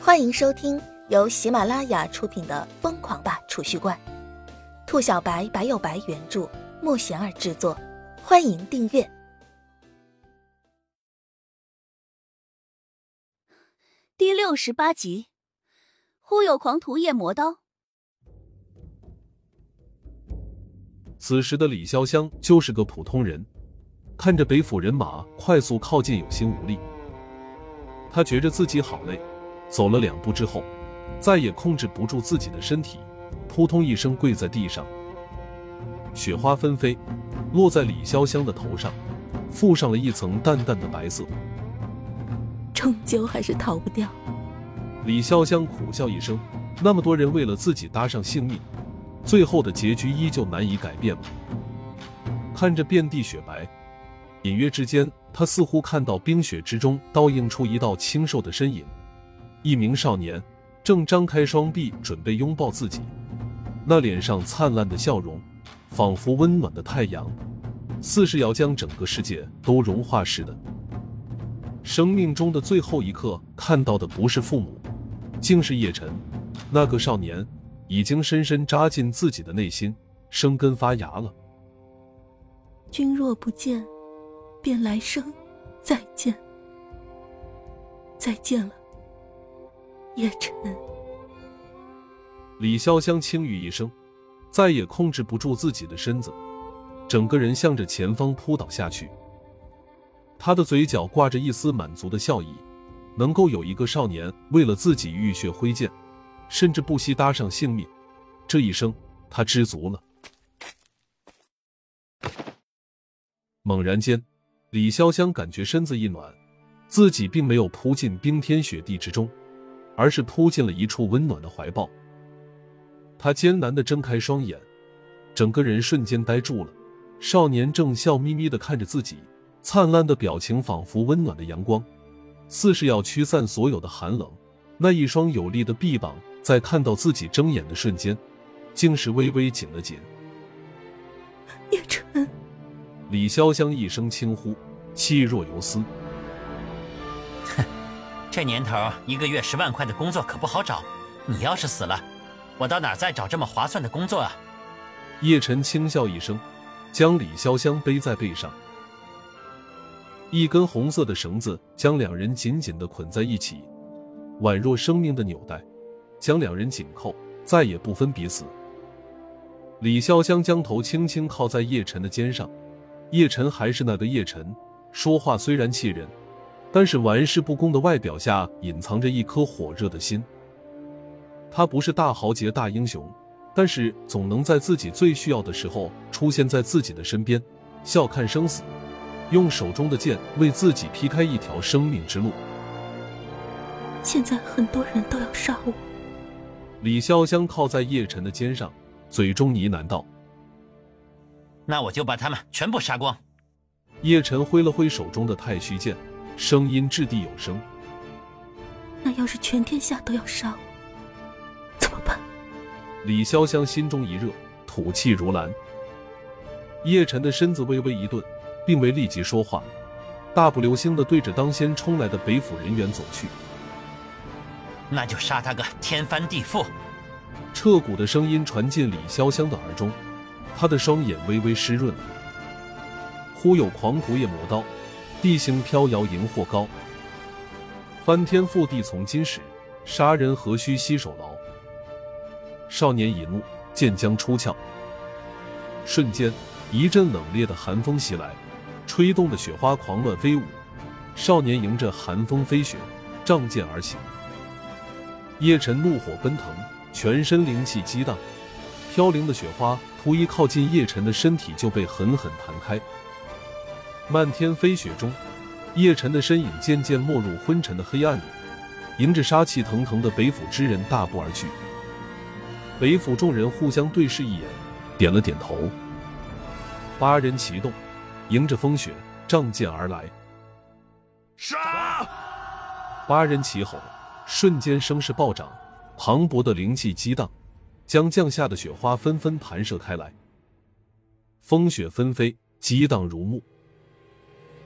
欢迎收听由喜马拉雅出品的《疯狂吧储蓄罐》，兔小白白有白原著，莫贤儿制作。欢迎订阅第六十八集。忽悠狂徒夜魔刀。此时的李潇湘就是个普通人，看着北府人马快速靠近，有心无力。他觉着自己好累，走了两步之后，再也控制不住自己的身体，扑通一声跪在地上。雪花纷飞，落在李潇湘的头上，附上了一层淡淡的白色。终究还是逃不掉。李潇湘苦笑一声，那么多人为了自己搭上性命，最后的结局依旧难以改变吗？看着遍地雪白，隐约之间。他似乎看到冰雪之中倒映出一道清瘦的身影，一名少年正张开双臂准备拥抱自己，那脸上灿烂的笑容，仿佛温暖的太阳，似是要将整个世界都融化似的。生命中的最后一刻，看到的不是父母，竟是叶晨，那个少年已经深深扎进自己的内心，生根发芽了。君若不见。便来生再见，再见了，叶辰。李潇湘轻语一声，再也控制不住自己的身子，整个人向着前方扑倒下去。他的嘴角挂着一丝满足的笑意，能够有一个少年为了自己浴血挥剑，甚至不惜搭上性命，这一生他知足了。猛然间。李潇湘感觉身子一暖，自己并没有扑进冰天雪地之中，而是扑进了一处温暖的怀抱。他艰难的睁开双眼，整个人瞬间呆住了。少年正笑眯眯的看着自己，灿烂的表情仿佛温暖的阳光，似是要驱散所有的寒冷。那一双有力的臂膀在看到自己睁眼的瞬间，竟是微微紧了紧。叶晨。李潇湘一声轻呼，气若游丝。这年头一个月十万块的工作可不好找。你要是死了，我到哪再找这么划算的工作啊？叶晨轻笑一声，将李潇湘背在背上，一根红色的绳子将两人紧紧的捆在一起，宛若生命的纽带，将两人紧扣，再也不分彼此。李潇湘将头轻轻靠在叶晨的肩上。叶晨还是那个叶晨，说话虽然气人，但是玩世不恭的外表下隐藏着一颗火热的心。他不是大豪杰、大英雄，但是总能在自己最需要的时候出现在自己的身边，笑看生死，用手中的剑为自己劈开一条生命之路。现在很多人都要杀我。李潇湘靠在叶晨的肩上，嘴中呢喃道。那我就把他们全部杀光。叶晨挥了挥手中的太虚剑，声音掷地有声。那要是全天下都要杀我，怎么办？李潇湘心中一热，吐气如兰。叶晨的身子微微一顿，并未立即说话，大步流星的对着当先冲来的北府人员走去。那就杀他个天翻地覆！彻骨的声音传进李潇湘的耳中。他的双眼微微湿润了。忽有狂徒夜魔刀，地形飘摇荧惑高。翻天覆地从今始，杀人何须携手劳。少年已怒，剑将出鞘。瞬间，一阵冷冽的寒风袭来，吹动的雪花狂乱飞舞。少年迎着寒风飞雪，仗剑而行。叶晨怒火奔腾，全身灵气激荡。飘零的雪花，突一靠近叶晨的身体，就被狠狠弹开。漫天飞雪中，叶晨的身影渐渐没入昏沉的黑暗里，迎着杀气腾腾的北府之人大步而去。北府众人互相对视一眼，点了点头。八人齐动，迎着风雪，仗剑而来。杀！八人齐吼，瞬间声势暴涨，磅礴的灵气激荡。将降下的雪花纷纷弹射开来，风雪纷飞，激荡如幕。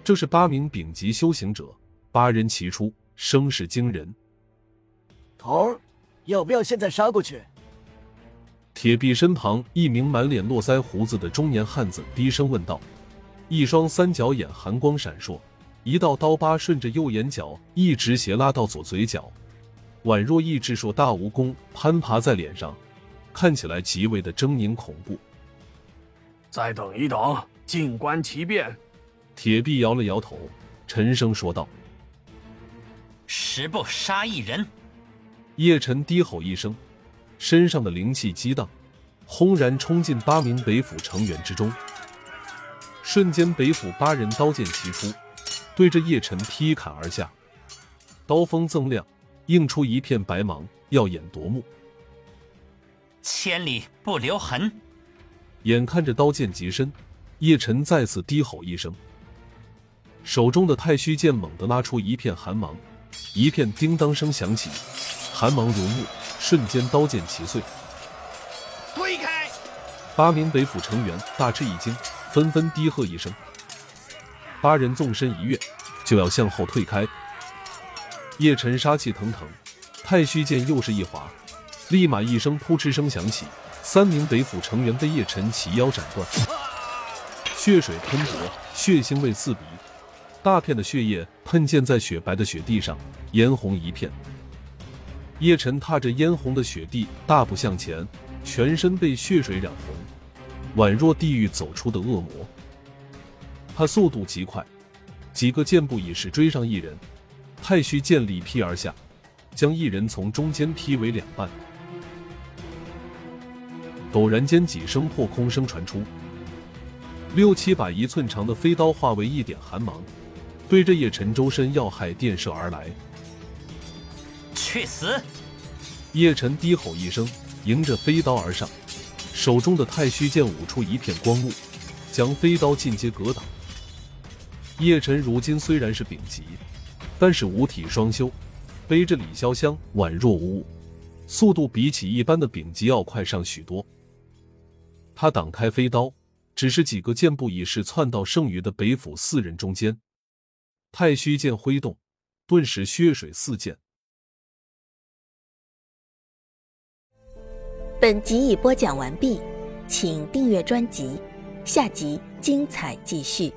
这是八名丙级修行者，八人齐出，声势惊人。头儿，要不要现在杀过去？铁臂身旁一名满脸络腮胡子的中年汉子低声问道，一双三角眼寒光闪烁，一道刀疤顺着右眼角一直斜拉到左嘴角，宛若一只硕大蜈蚣攀爬在脸上，看起来极为的狰狞恐怖。再等一等，静观其变。铁臂摇了摇头，沉声说道：“十步杀一人。”叶晨低吼一声。身上的灵气激荡，轰然冲进八名北府成员之中。瞬间，北府八人刀剑齐出，对着叶晨劈砍而下。刀锋锃亮，映出一片白芒，耀眼夺目。千里不留痕。眼看着刀剑极深，叶晨再次低吼一声，手中的太虚剑猛地拉出一片寒芒，一片叮当声响起，寒芒如雾。瞬间，刀剑齐碎。推开！八名北府成员大吃一惊，纷纷低喝一声。八人纵身一跃，就要向后退开。叶晨杀气腾腾，太虚剑又是一划，立马一声扑哧声响起，三名北府成员被叶晨齐腰斩断，血水喷薄，血腥味刺鼻，大片的血液喷溅在雪白的雪地上，嫣红一片。叶晨踏着嫣红的雪地，大步向前，全身被血水染红，宛若地狱走出的恶魔。他速度极快，几个箭步已是追上一人，太虚剑力劈而下，将一人从中间劈为两半。陡然间，几声破空声传出，六七把一寸长的飞刀化为一点寒芒，对着叶晨周身要害电射而来。去死！叶晨低吼一声，迎着飞刀而上，手中的太虚剑舞出一片光雾，将飞刀尽皆格挡。叶晨如今虽然是丙级，但是五体双修，背着李潇湘宛若无物，速度比起一般的丙级要快上许多。他挡开飞刀，只是几个箭步已是窜到剩余的北府四人中间，太虚剑挥动，顿时血水四溅。本集已播讲完毕，请订阅专辑，下集精彩继续。